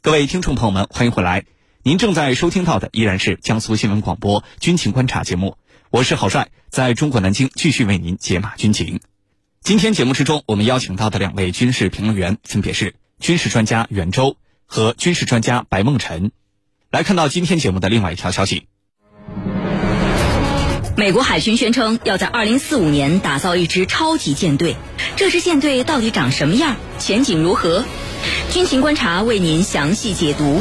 各位听众朋友们，欢迎回来。您正在收听到的依然是江苏新闻广播《军情观察》节目，我是郝帅，在中国南京继续为您解码军情。今天节目之中，我们邀请到的两位军事评论员分别是军事专家袁周和军事专家白梦辰。来看到今天节目的另外一条消息：美国海军宣称要在二零四五年打造一支超级舰队，这支舰队到底长什么样？前景如何？军情观察为您详细解读。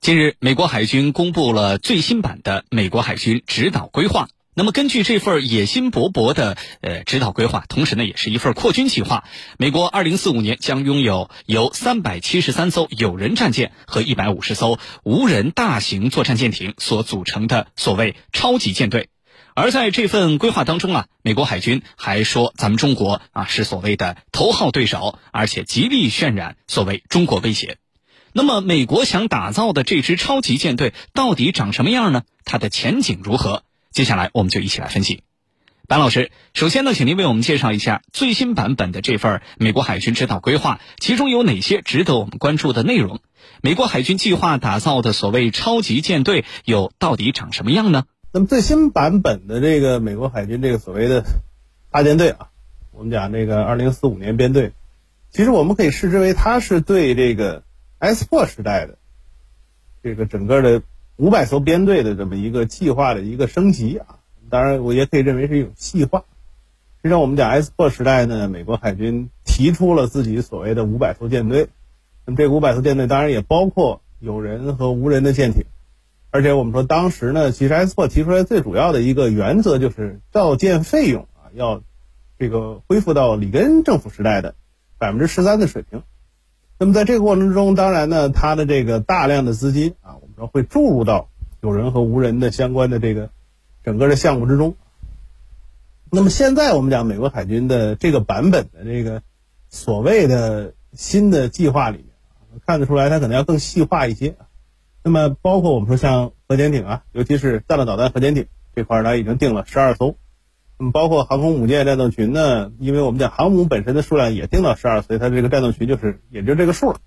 近日，美国海军公布了最新版的美国海军指导规划。那么，根据这份野心勃勃的呃指导规划，同时呢，也是一份扩军计划。美国二零四五年将拥有由三百七十三艘有人战舰和一百五十艘无人大型作战舰艇所组成的所谓超级舰队。而在这份规划当中啊，美国海军还说，咱们中国啊是所谓的头号对手，而且极力渲染所谓中国威胁。那么，美国想打造的这支超级舰队到底长什么样呢？它的前景如何？接下来我们就一起来分析。白老师，首先呢，请您为我们介绍一下最新版本的这份美国海军指导规划，其中有哪些值得我们关注的内容？美国海军计划打造的所谓超级舰队又到底长什么样呢？那么最新版本的这个美国海军这个所谓的大舰队啊，我们讲这个二零四五年编队，其实我们可以视之为它是对这个 S 破时代的这个整个的五百艘编队的这么一个计划的一个升级啊。当然，我也可以认为是一种细化。实际上，我们讲 S 破时代呢，美国海军提出了自己所谓的五百艘舰队。那么这五百艘舰队当然也包括有人和无人的舰艇。而且我们说，当时呢，其实 S 破提出来最主要的一个原则就是造舰费用啊，要这个恢复到里根政府时代的百分之十三的水平。那么在这个过程中，当然呢，它的这个大量的资金啊，然后会注入到有人和无人的相关的这个整个的项目之中。那么现在我们讲美国海军的这个版本的这个所谓的新的计划里面，看得出来它可能要更细化一些。那么，包括我们说像核潜艇啊，尤其是战略导弹核潜艇这块儿，它已经定了十二艘。那么，包括航空母舰战斗群呢，因为我们讲航母本身的数量也定到十二，所以它这个战斗群就是也就这个数了。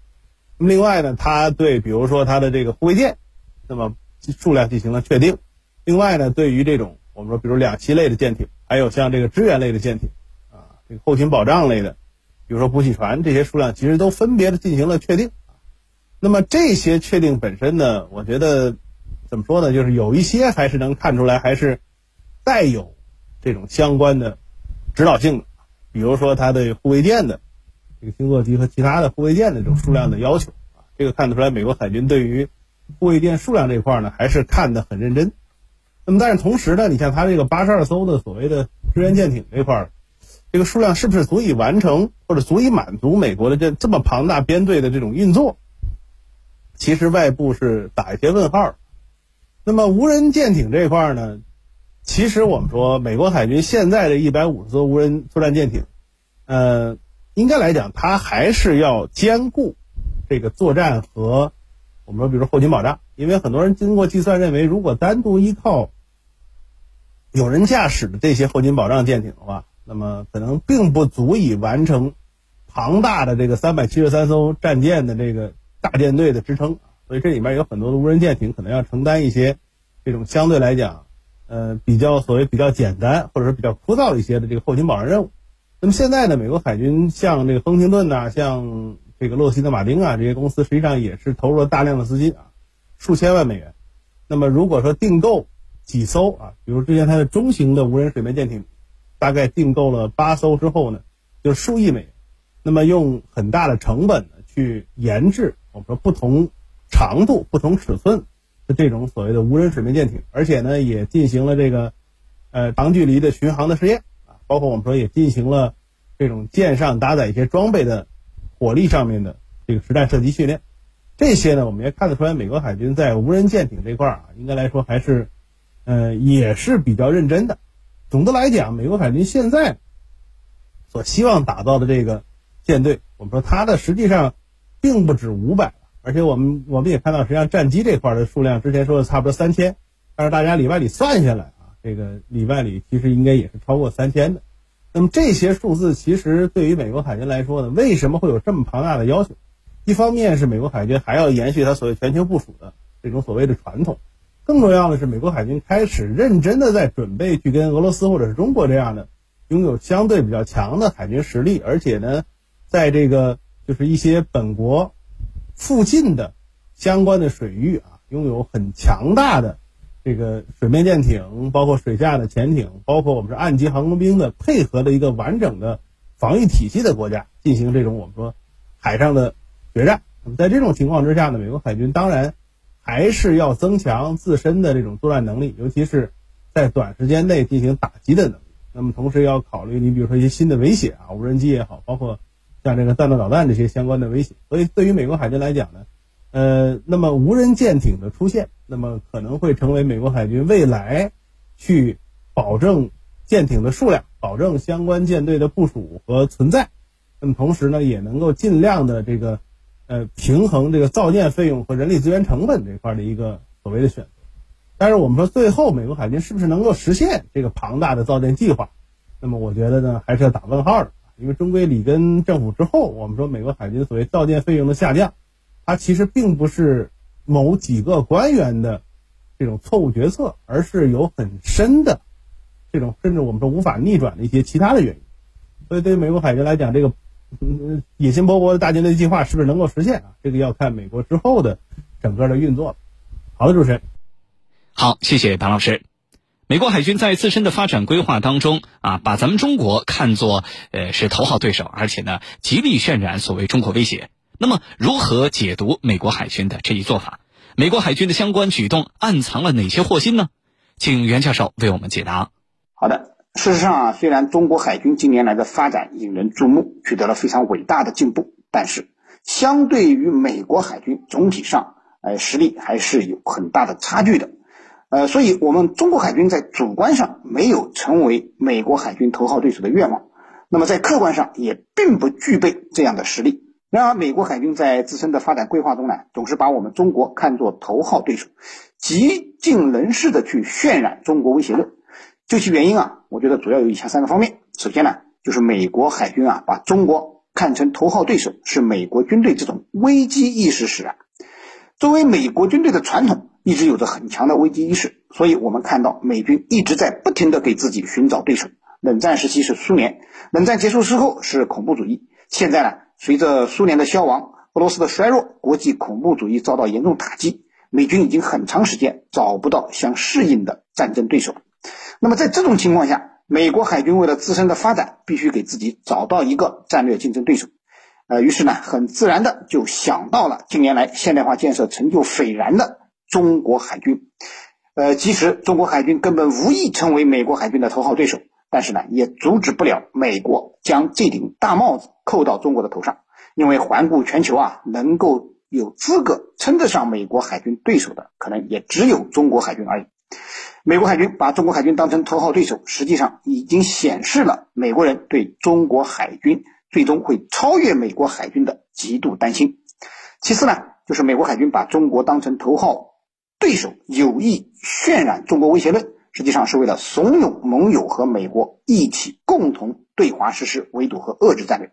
那么，另外呢，它对比如说它的这个护卫舰，那么数量进行了确定。另外呢，对于这种我们说比如两栖类的舰艇，还有像这个支援类的舰艇啊，这个后勤保障类的，比如说补给船这些数量，其实都分别的进行了确定。那么这些确定本身呢，我觉得怎么说呢？就是有一些还是能看出来，还是带有这种相关的指导性的。比如说它的护卫舰的这个星座机和其他的护卫舰的这种数量的要求啊，这个看得出来，美国海军对于护卫舰数量这块呢，还是看得很认真。那么但是同时呢，你像它这个八十二艘的所谓的支援舰艇这块，这个数量是不是足以完成或者足以满足美国的这这么庞大编队的这种运作？其实外部是打一些问号。那么无人舰艇这块呢，其实我们说美国海军现在的一百五十艘无人作战舰艇，呃，应该来讲它还是要兼顾这个作战和我们说比如后勤保障，因为很多人经过计算认为，如果单独依靠有人驾驶的这些后勤保障舰艇的话，那么可能并不足以完成庞大的这个三百七十三艘战舰的这个。大舰队的支撑，所以这里面有很多的无人舰艇可能要承担一些这种相对来讲，呃，比较所谓比较简单或者说比较枯燥一些的这个后勤保障任务。那么现在呢，美国海军像这个亨廷顿呐，像这个洛希德马丁啊这些公司，实际上也是投入了大量的资金啊，数千万美元。那么如果说订购几艘啊，比如之前它的中型的无人水面舰艇，大概订购了八艘之后呢，就数亿美元。那么用很大的成本呢去研制。我们说不同长度、不同尺寸的这种所谓的无人水面舰艇，而且呢也进行了这个呃长距离的巡航的试验，包括我们说也进行了这种舰上搭载一些装备的火力上面的这个实战射击训练。这些呢，我们也看得出来，美国海军在无人舰艇这块儿啊，应该来说还是呃也是比较认真的。总的来讲，美国海军现在所希望打造的这个舰队，我们说它的实际上。并不止五百而且我们我们也看到，实际上战机这块的数量，之前说的差不多三千，但是大家里外里算下来，这个里外里其实应该也是超过三千的。那么这些数字其实对于美国海军来说呢，为什么会有这么庞大的要求？一方面是美国海军还要延续它所谓全球部署的这种所谓的传统，更重要的是美国海军开始认真的在准备去跟俄罗斯或者是中国这样的拥有相对比较强的海军实力，而且呢，在这个就是一些本国附近的相关的水域啊，拥有很强大的这个水面舰艇，包括水下的潜艇，包括我们是岸基航空兵的配合的一个完整的防御体系的国家进行这种我们说海上的。决战。那么在这种情况之下呢，美国海军当然还是要增强自身的这种作战能力，尤其是在短时间内进行打击的能力。那么同时要考虑，你比如说一些新的威胁啊，无人机也好，包括像这个弹道导弹这些相关的威胁。所以对于美国海军来讲呢，呃，那么无人舰艇的出现，那么可能会成为美国海军未来去保证舰艇的数量、保证相关舰队的部署和存在。那么同时呢，也能够尽量的这个。呃，平衡这个造舰费用和人力资源成本这块的一个所谓的选择，但是我们说最后美国海军是不是能够实现这个庞大的造舰计划？那么我觉得呢，还是要打问号的。因为中归里根政府之后，我们说美国海军所谓造舰费用的下降，它其实并不是某几个官员的这种错误决策，而是有很深的这种甚至我们说无法逆转的一些其他的原因。所以对于美国海军来讲，这个。野心勃勃的大舰队计划是不是能够实现啊？这个要看美国之后的整个的运作。好的，主持人。好，谢谢唐老师。美国海军在自身的发展规划当中啊，把咱们中国看作呃是头号对手，而且呢极力渲染所谓中国威胁。那么，如何解读美国海军的这一做法？美国海军的相关举动暗藏了哪些祸心呢？请袁教授为我们解答。好的。事实上啊，虽然中国海军近年来的发展引人注目，取得了非常伟大的进步，但是相对于美国海军，总体上，呃，实力还是有很大的差距的。呃，所以我们中国海军在主观上没有成为美国海军头号对手的愿望，那么在客观上也并不具备这样的实力。然而，美国海军在自身的发展规划中呢，总是把我们中国看作头号对手，极尽人事的去渲染中国威胁论。究其原因啊，我觉得主要有以下三个方面。首先呢，就是美国海军啊把中国看成头号对手，是美国军队这种危机意识使然。作为美国军队的传统，一直有着很强的危机意识，所以我们看到美军一直在不停的给自己寻找对手。冷战时期是苏联，冷战结束之后是恐怖主义，现在呢，随着苏联的消亡，俄罗斯的衰弱，国际恐怖主义遭到严重打击，美军已经很长时间找不到相适应的战争对手。那么在这种情况下，美国海军为了自身的发展，必须给自己找到一个战略竞争对手。呃，于是呢，很自然的就想到了近年来现代化建设成就斐然的中国海军。呃，即使中国海军根本无意成为美国海军的头号对手，但是呢，也阻止不了美国将这顶大帽子扣到中国的头上。因为环顾全球啊，能够有资格称得上美国海军对手的，可能也只有中国海军而已。美国海军把中国海军当成头号对手，实际上已经显示了美国人对中国海军最终会超越美国海军的极度担心。其次呢，就是美国海军把中国当成头号对手，有意渲染中国威胁论，实际上是为了怂恿盟友和美国一起共同对华实施围堵和遏制战略。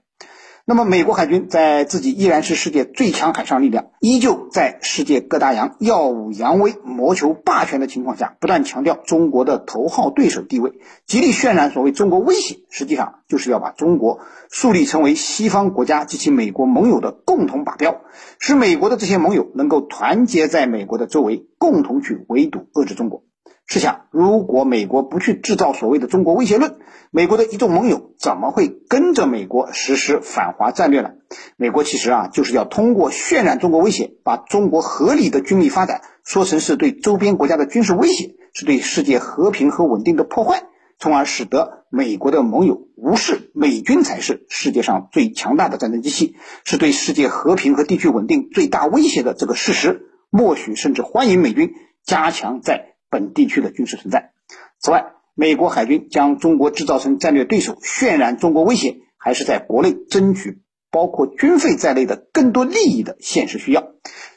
那么，美国海军在自己依然是世界最强海上力量，依旧在世界各大洋耀武扬威、谋求霸权的情况下，不断强调中国的头号对手地位，极力渲染所谓中国威胁，实际上就是要把中国树立成为西方国家及其美国盟友的共同靶标，使美国的这些盟友能够团结在美国的周围，共同去围堵、遏制中国。试想，如果美国不去制造所谓的中国威胁论，美国的一众盟友怎么会跟着美国实施反华战略呢？美国其实啊，就是要通过渲染中国威胁，把中国合理的军力发展说成是对周边国家的军事威胁，是对世界和平和稳定的破坏，从而使得美国的盟友无视美军才是世界上最强大的战争机器，是对世界和平和地区稳定最大威胁的这个事实，默许甚至欢迎美军加强在。本地区的军事存在。此外，美国海军将中国制造成战略对手，渲染中国威胁，还是在国内争取包括军费在内的更多利益的现实需要。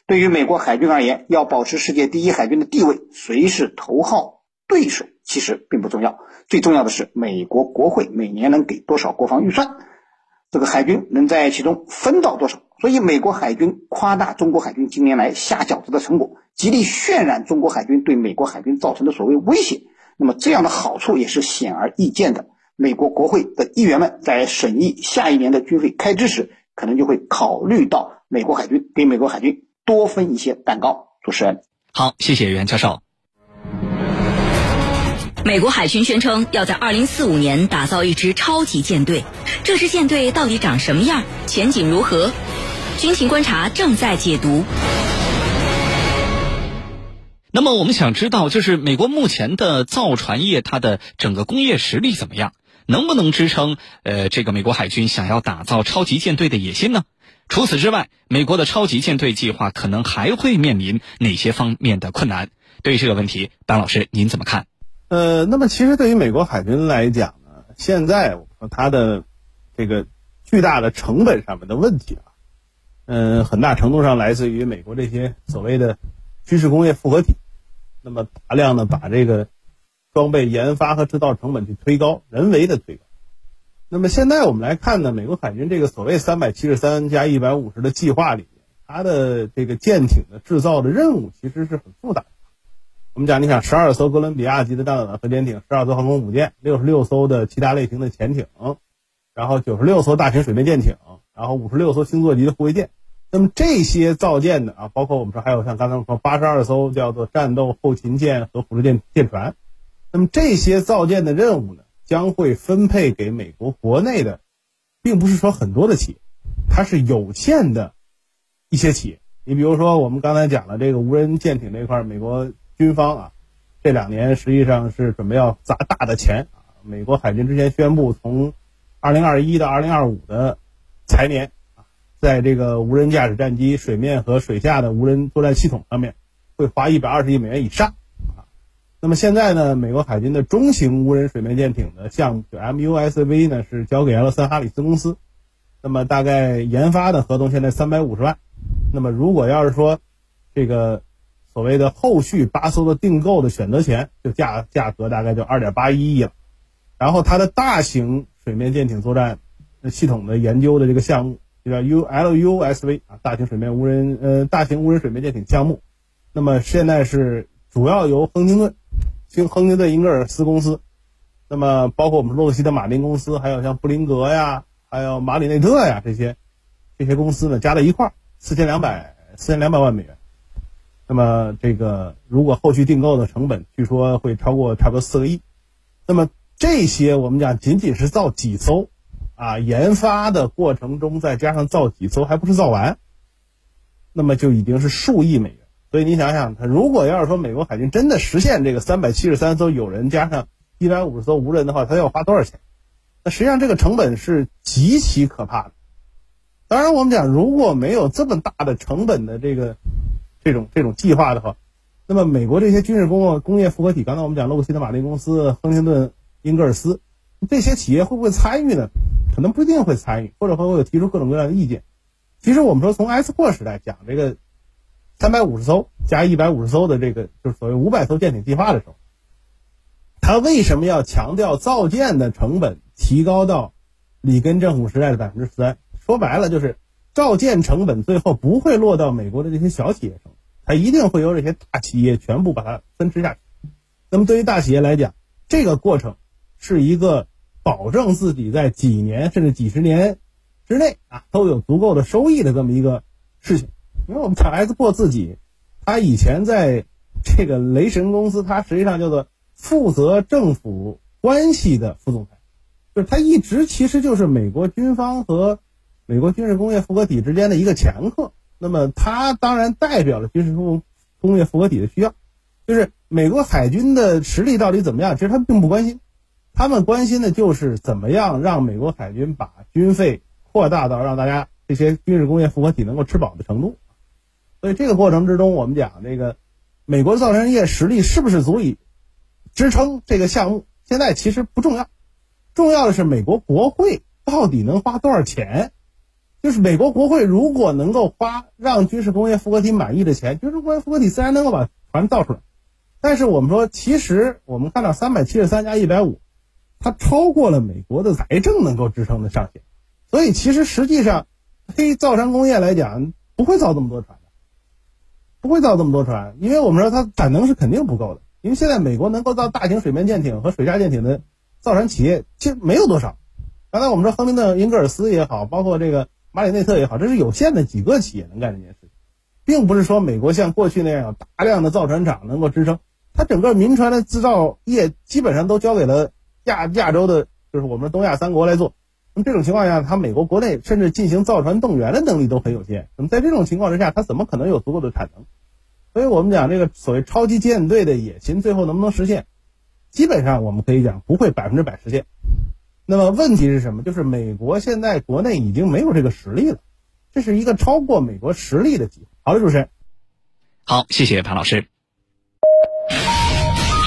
对于美国海军而言，要保持世界第一海军的地位，谁是头号对手，其实并不重要，最重要的是美国国会每年能给多少国防预算，这个海军能在其中分到多少。所以，美国海军夸大中国海军近年来下饺子的成果，极力渲染中国海军对美国海军造成的所谓威胁。那么，这样的好处也是显而易见的。美国国会的议员们在审议下一年的军费开支时，可能就会考虑到美国海军，给美国海军多分一些蛋糕。主持人，好，谢谢袁教授。美国海军宣称要在二零四五年打造一支超级舰队，这支舰队到底长什么样？前景如何？军情观察正在解读。那么我们想知道，就是美国目前的造船业，它的整个工业实力怎么样？能不能支撑呃这个美国海军想要打造超级舰队的野心呢？除此之外，美国的超级舰队计划可能还会面临哪些方面的困难？对于这个问题，班老师您怎么看？呃，那么其实对于美国海军来讲呢，现在我说它的这个巨大的成本上面的问题啊，嗯，很大程度上来自于美国这些所谓的军事工业复合体，那么大量的把这个装备研发和制造成本去推高，人为的推高。那么现在我们来看呢，美国海军这个所谓三百七十三加一百五十的计划里面，它的这个舰艇的制造的任务其实是很复杂的。我们讲，你想，十二艘哥伦比亚级的弹道导核潜艇，十二艘航空母舰，六十六艘的其他类型的潜艇，然后九十六艘大型水面舰艇，然后五十六艘星座级的护卫舰。那么这些造舰的啊，包括我们说还有像刚才我们说八十二艘叫做战斗后勤舰和辅助舰舰船。那么这些造舰的任务呢，将会分配给美国国内的，并不是说很多的企业，它是有限的一些企业。你比如说，我们刚才讲了这个无人舰艇这块，美国。军方啊，这两年实际上是准备要砸大的钱啊。美国海军之前宣布，从二零二一到二零二五的财年，在这个无人驾驶战机、水面和水下的无人作战系统上面，会花一百二十亿美元以上啊。那么现在呢，美国海军的中型无人水面舰艇的项目，就 MUSV 呢，是交给了森哈里斯公司。那么大概研发的合同现在三百五十万。那么如果要是说这个。所谓的后续八艘的订购的选择权，就价价格大概就二点八一亿了。然后它的大型水面舰艇作战系统的研究的这个项目，叫 ULUSV 啊，大型水面无人呃大型无人水面舰艇项目。那么现在是主要由亨廷顿，经亨廷顿英格尔斯公司，那么包括我们洛克希德马丁公司，还有像布林格呀，还有马里内特呀这些这些公司呢，加在一块儿四千两百四千两百万美元。那么这个如果后续订购的成本，据说会超过差不多四个亿。那么这些我们讲仅仅是造几艘，啊，研发的过程中再加上造几艘，还不是造完，那么就已经是数亿美元。所以你想想，它如果要是说美国海军真的实现这个三百七十三艘有人加上一百五十艘无人的话，它要花多少钱？那实际上这个成本是极其可怕的。当然，我们讲如果没有这么大的成本的这个。这种这种计划的话，那么美国这些军事工工业复合体，刚才我们讲洛克希德马丁公司、亨廷顿英格尔斯这些企业会不会参与呢？可能不一定会参与，或者会会提出各种各样的意见。其实我们说从 S 破时代讲这个三百五十艘加一百五十艘的这个就是所谓五百艘舰艇计划的时候，他为什么要强调造舰的成本提高到里根政府时代的百分之三？说白了就是。造舰成本最后不会落到美国的这些小企业上，它一定会由这些大企业全部把它分吃下去。那么对于大企业来讲，这个过程是一个保证自己在几年甚至几十年之内啊都有足够的收益的这么一个事情。因为我们讲 S 破自己，他以前在这个雷神公司，他实际上叫做负责政府关系的副总裁，就是他一直其实就是美国军方和。美国军事工业复合体之间的一个掮客，那么他当然代表了军事工工业复合体的需要，就是美国海军的实力到底怎么样？其实他并不关心，他们关心的就是怎么样让美国海军把军费扩大到让大家这些军事工业复合体能够吃饱的程度。所以这个过程之中，我们讲这个美国造船业实力是不是足以支撑这个项目？现在其实不重要，重要的是美国国会到底能花多少钱。就是美国国会如果能够花让军事工业复合体满意的钱，军事工业复合体自然能够把船造出来。但是我们说，其实我们看到三百七十三加一百五，它超过了美国的财政能够支撑的上限，所以其实实际上，黑造船工业来讲不会造这么多船的，不会造这么多船，因为我们说它产能是肯定不够的，因为现在美国能够造大型水面舰艇和水下舰艇的造船企业其实没有多少。刚才我们说亨明顿、英格尔斯也好，包括这个马里内特也好，这是有限的几个企业能干这件事情，并不是说美国像过去那样有大量的造船厂能够支撑。它整个民船的制造业基本上都交给了亚亚洲的，就是我们东亚三国来做。那么这种情况下，它美国国内甚至进行造船动员的能力都很有限。那么在这种情况之下，它怎么可能有足够的产能？所以我们讲这个所谓超级舰队的野心，最后能不能实现？基本上我们可以讲不会百分之百实现。那么问题是什么？就是美国现在国内已经没有这个实力了，这是一个超过美国实力的机会。好的，主持人。好，谢谢潘老师。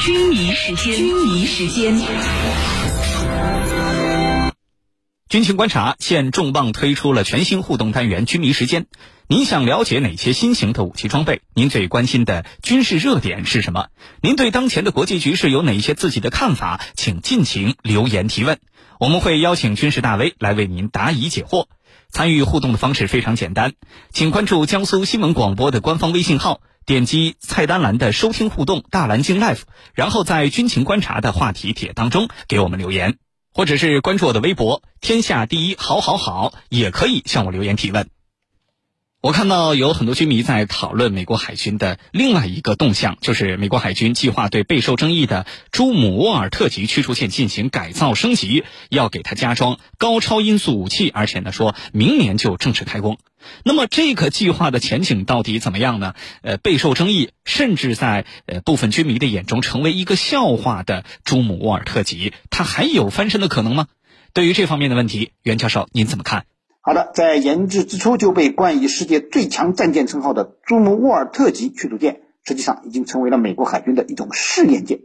军迷时间，军迷时间。军情观察现重磅推出了全新互动单元“军迷时间”。您想了解哪些新型的武器装备？您最关心的军事热点是什么？您对当前的国际局势有哪些自己的看法？请尽情留言提问。我们会邀请军事大 V 来为您答疑解惑。参与互动的方式非常简单，请关注江苏新闻广播的官方微信号，点击菜单栏的收听互动大蓝鲸 Life”，然后在军情观察的话题帖当中给我们留言，或者是关注我的微博“天下第一好好好”，也可以向我留言提问。我看到有很多军迷在讨论美国海军的另外一个动向，就是美国海军计划对备受争议的朱姆沃尔特级驱逐舰进行改造升级，要给它加装高超音速武器，而且呢，说明年就正式开工。那么这个计划的前景到底怎么样呢？呃，备受争议，甚至在呃部分军迷的眼中成为一个笑话的朱姆沃尔特级，它还有翻身的可能吗？对于这方面的问题，袁教授您怎么看？好的，在研制之初就被冠以世界最强战舰称号的朱姆沃尔特级驱逐舰，实际上已经成为了美国海军的一种试验舰。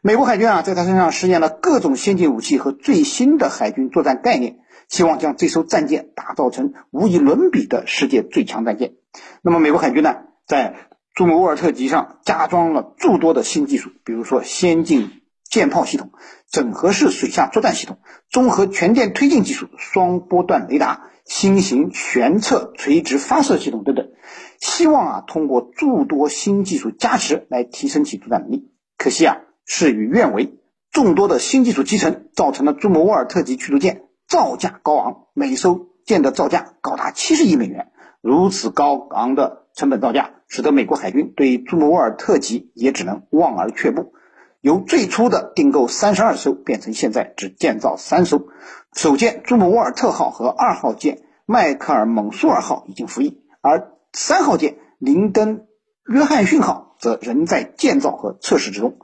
美国海军啊，在它身上试验了各种先进武器和最新的海军作战概念，希望将这艘战舰打造成无与伦比的世界最强战舰。那么，美国海军呢，在朱姆沃尔特级上加装了诸多的新技术，比如说先进。舰炮系统、整合式水下作战系统、综合全电推进技术、双波段雷达、新型旋侧垂直发射系统等等，希望啊通过诸多新技术加持来提升其作战能力。可惜啊事与愿违，众多的新技术集成造成了朱姆沃尔特级驱逐舰造价高昂，每艘舰的造价高达七十亿美元。如此高昂的成本造价，使得美国海军对朱姆沃尔特级也只能望而却步。由最初的订购三十二艘变成现在只建造三艘，首舰朱姆沃尔特号和二号舰迈克尔蒙苏尔号已经服役，而三号舰林登约翰逊号则仍在建造和测试之中。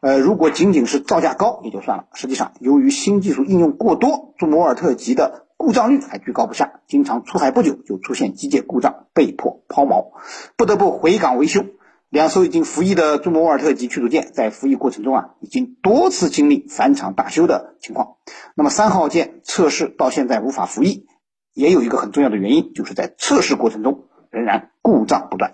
呃，如果仅仅是造价高也就算了，实际上由于新技术应用过多，朱姆沃尔特级的故障率还居高不下，经常出海不久就出现机械故障，被迫抛锚，不得不回港维修。两艘已经服役的朱姆沃尔特级驱逐舰在服役过程中啊，已经多次经历返厂大修的情况。那么三号舰测试到现在无法服役，也有一个很重要的原因，就是在测试过程中仍然故障不断。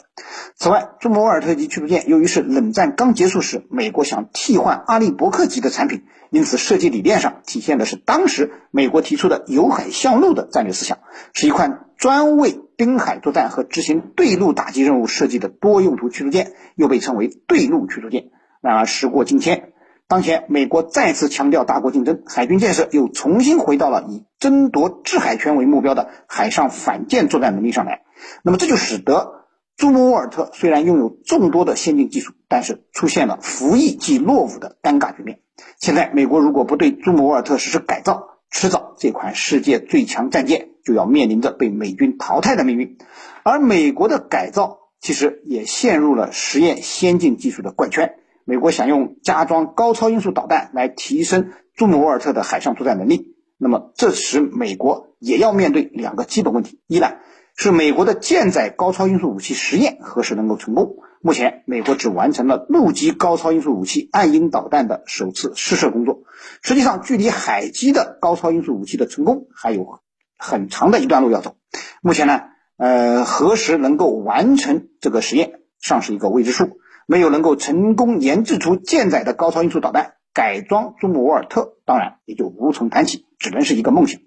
此外，朱姆沃尔特级驱逐舰由于是冷战刚结束时美国想替换阿利伯克级的产品，因此设计理念上体现的是当时美国提出的由海向陆的战略思想，是一款。专为滨海作战和执行对陆打击任务设计的多用途驱逐舰，又被称为对陆驱逐舰。然而时过境迁，当前美国再次强调大国竞争，海军建设又重新回到了以争夺制海权为目标的海上反舰作战能力上来。那么这就使得朱姆沃尔特虽然拥有众多的先进技术，但是出现了服役即落伍的尴尬局面。现在美国如果不对朱姆沃尔特实施改造，迟早这款世界最强战舰。就要面临着被美军淘汰的命运，而美国的改造其实也陷入了实验先进技术的怪圈。美国想用加装高超音速导弹来提升朱姆沃尔特的海上作战能力，那么这时美国也要面对两个基本问题：一呢是美国的舰载高超音速武器实验何时能够成功？目前美国只完成了陆基高超音速武器暗鹰导弹的首次试射工作，实际上距离海基的高超音速武器的成功还有。很长的一段路要走，目前呢，呃，何时能够完成这个实验尚是一个未知数。没有能够成功研制出舰载的高超音速导弹，改装朱姆沃尔特当然也就无从谈起，只能是一个梦想。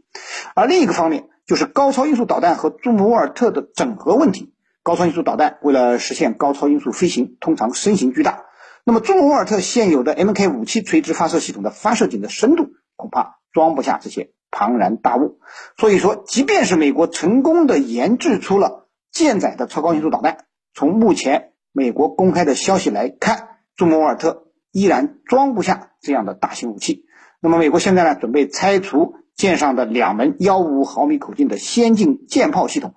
而另一个方面就是高超音速导弹和朱姆沃尔特的整合问题。高超音速导弹为了实现高超音速飞行，通常身形巨大。那么朱姆沃尔特现有的 Mk 五七垂直发射系统的发射井的深度恐怕装不下这些庞然大物。所以说，即便是美国成功的研制出了舰载的超高音速导弹，从目前美国公开的消息来看，朱姆沃尔特依然装不下这样的大型武器。那么美国现在呢，准备拆除舰上的两门幺五五毫米口径的先进舰炮系统，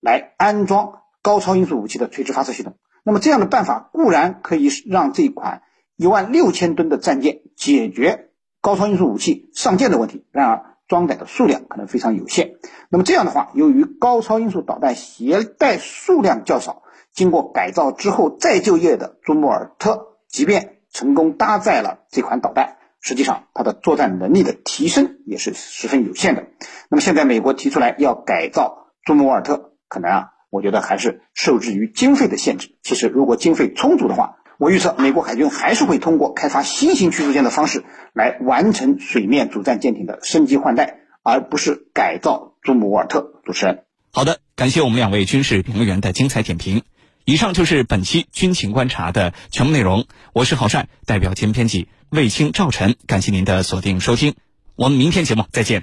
来安装高超音速武器的垂直发射系统。那么这样的办法固然可以让这款一万六千吨的战舰解决高超音速武器上舰的问题，然而装载的数量可能非常有限。那么这样的话，由于高超音速导弹携带数量较少，经过改造之后再就业的朱姆沃尔特，即便成功搭载了这款导弹，实际上它的作战能力的提升也是十分有限的。那么现在美国提出来要改造朱姆沃尔特，可能啊。我觉得还是受制于经费的限制。其实，如果经费充足的话，我预测美国海军还是会通过开发新型驱逐舰的方式来完成水面主战舰艇的升级换代，而不是改造朱姆沃尔特。主持人，好的，感谢我们两位军事评论员的精彩点评。以上就是本期军情观察的全部内容。我是郝帅，代表节目编辑卫青、赵晨，感谢您的锁定收听。我们明天节目再见。